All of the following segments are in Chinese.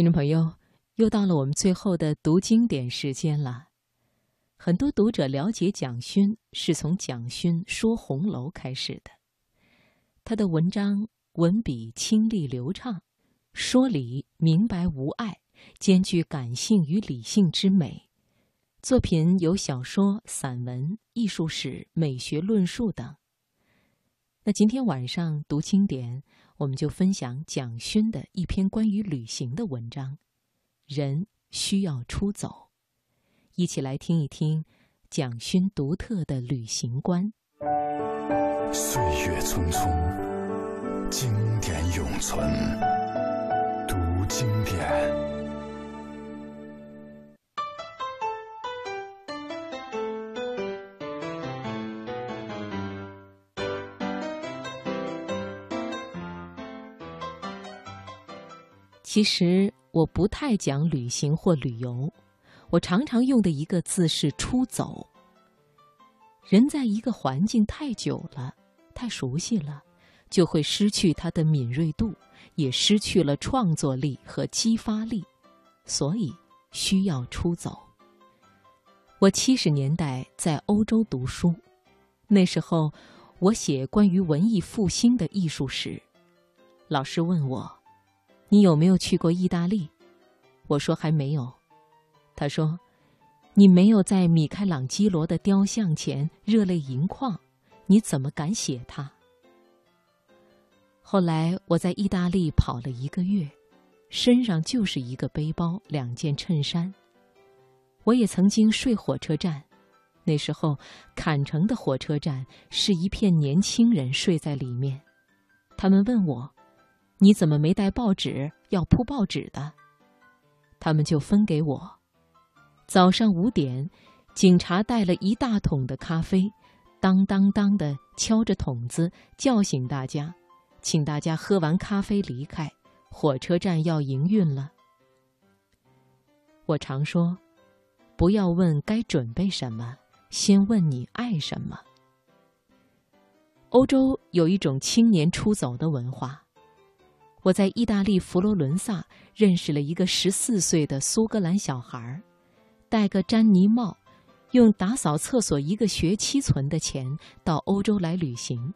听众朋友，又到了我们最后的读经典时间了。很多读者了解蒋勋是从蒋勋说红楼开始的。他的文章文笔清丽流畅，说理明白无碍，兼具感性与理性之美。作品有小说、散文、艺术史、美学论述等。那今天晚上读经典。我们就分享蒋勋的一篇关于旅行的文章，《人需要出走》，一起来听一听蒋勋独特的旅行观。岁月匆匆，经典永存，读经典。其实我不太讲旅行或旅游，我常常用的一个字是“出走”。人在一个环境太久了，太熟悉了，就会失去他的敏锐度，也失去了创作力和激发力，所以需要出走。我七十年代在欧洲读书，那时候我写关于文艺复兴的艺术史，老师问我。你有没有去过意大利？我说还没有。他说：“你没有在米开朗基罗的雕像前热泪盈眶，你怎么敢写他？”后来我在意大利跑了一个月，身上就是一个背包、两件衬衫。我也曾经睡火车站，那时候坎城的火车站是一片年轻人睡在里面。他们问我。你怎么没带报纸？要铺报纸的，他们就分给我。早上五点，警察带了一大桶的咖啡，当当当的敲着桶子，叫醒大家，请大家喝完咖啡离开，火车站要营运了。我常说，不要问该准备什么，先问你爱什么。欧洲有一种青年出走的文化。我在意大利佛罗伦萨认识了一个十四岁的苏格兰小孩，戴个詹妮帽，用打扫厕所一个学期存的钱到欧洲来旅行。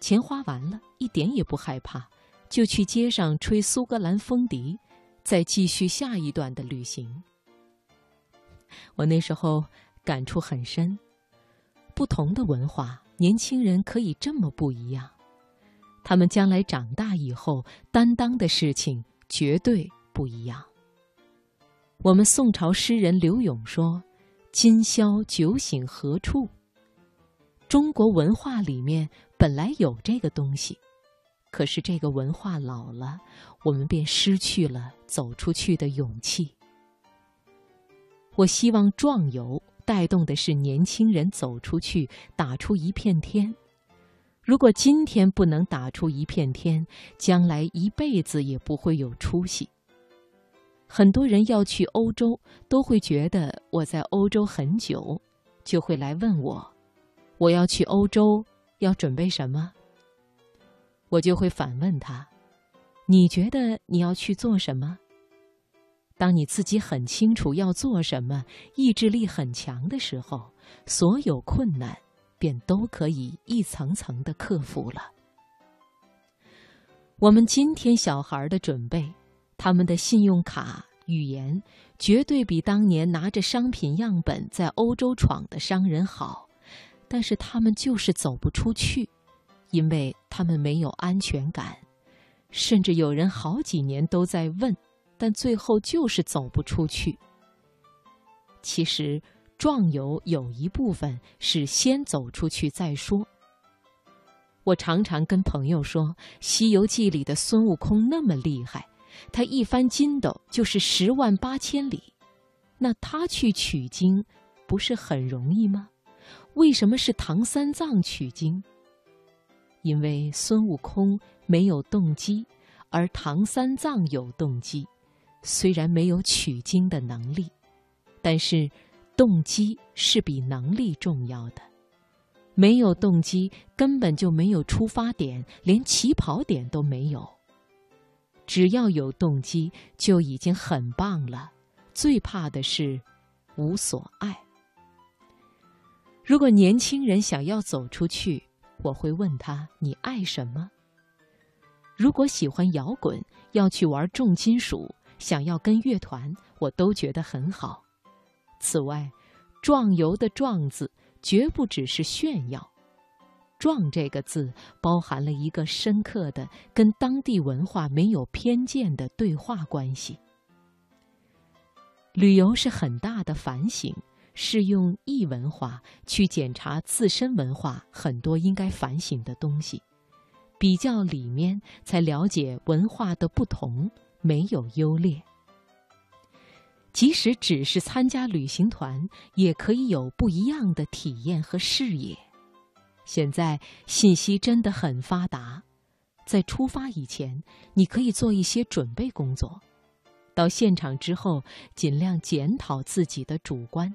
钱花完了，一点也不害怕，就去街上吹苏格兰风笛，再继续下一段的旅行。我那时候感触很深，不同的文化，年轻人可以这么不一样。他们将来长大以后担当的事情绝对不一样。我们宋朝诗人柳永说：“今宵酒醒何处？”中国文化里面本来有这个东西，可是这个文化老了，我们便失去了走出去的勇气。我希望壮游带动的是年轻人走出去，打出一片天。如果今天不能打出一片天，将来一辈子也不会有出息。很多人要去欧洲，都会觉得我在欧洲很久，就会来问我：我要去欧洲，要准备什么？我就会反问他：你觉得你要去做什么？当你自己很清楚要做什么，意志力很强的时候，所有困难。便都可以一层层的克服了。我们今天小孩的准备，他们的信用卡、语言，绝对比当年拿着商品样本在欧洲闯的商人好，但是他们就是走不出去，因为他们没有安全感，甚至有人好几年都在问，但最后就是走不出去。其实。壮游有一部分是先走出去再说。我常常跟朋友说，《西游记》里的孙悟空那么厉害，他一翻筋斗就是十万八千里，那他去取经不是很容易吗？为什么是唐三藏取经？因为孙悟空没有动机，而唐三藏有动机，虽然没有取经的能力，但是。动机是比能力重要的，没有动机根本就没有出发点，连起跑点都没有。只要有动机就已经很棒了。最怕的是无所爱。如果年轻人想要走出去，我会问他：“你爱什么？”如果喜欢摇滚，要去玩重金属，想要跟乐团，我都觉得很好。此外，“壮游”的“壮”字绝不只是炫耀，“壮”这个字包含了一个深刻的、跟当地文化没有偏见的对话关系。旅游是很大的反省，是用异文化去检查自身文化很多应该反省的东西。比较里面，才了解文化的不同，没有优劣。即使只是参加旅行团，也可以有不一样的体验和视野。现在信息真的很发达，在出发以前，你可以做一些准备工作；到现场之后，尽量检讨自己的主观。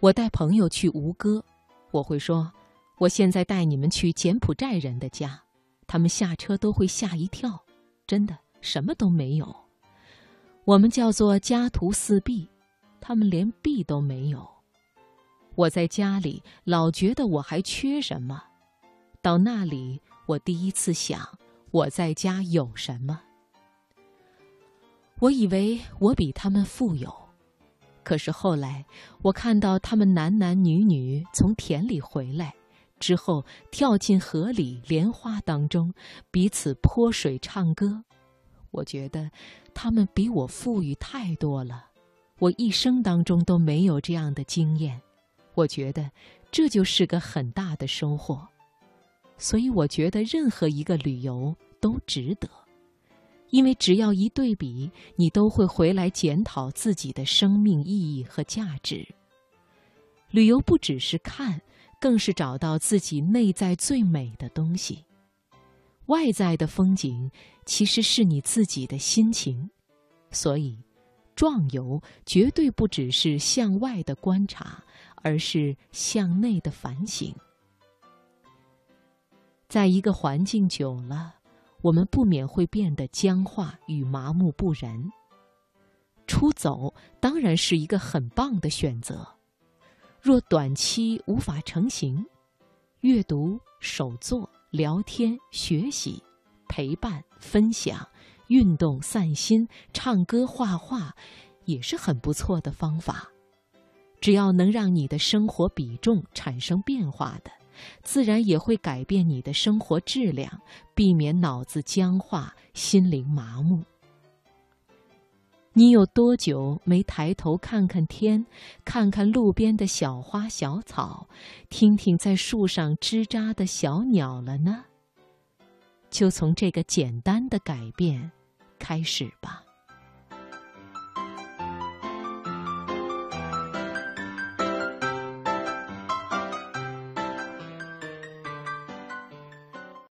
我带朋友去吴哥，我会说。我现在带你们去柬埔寨人的家，他们下车都会吓一跳，真的什么都没有。我们叫做家徒四壁，他们连壁都没有。我在家里老觉得我还缺什么，到那里我第一次想我在家有什么。我以为我比他们富有，可是后来我看到他们男男女女从田里回来。之后跳进河里莲花当中，彼此泼水唱歌。我觉得他们比我富裕太多了，我一生当中都没有这样的经验。我觉得这就是个很大的收获，所以我觉得任何一个旅游都值得，因为只要一对比，你都会回来检讨自己的生命意义和价值。旅游不只是看。更是找到自己内在最美的东西。外在的风景其实是你自己的心情，所以，壮游绝对不只是向外的观察，而是向内的反省。在一个环境久了，我们不免会变得僵化与麻木不仁。出走当然是一个很棒的选择。若短期无法成行，阅读、手作、聊天、学习、陪伴、分享、运动、散心、唱歌、画画，也是很不错的方法。只要能让你的生活比重产生变化的，自然也会改变你的生活质量，避免脑子僵化、心灵麻木。你有多久没抬头看看天，看看路边的小花小草，听听在树上吱喳的小鸟了呢？就从这个简单的改变开始吧。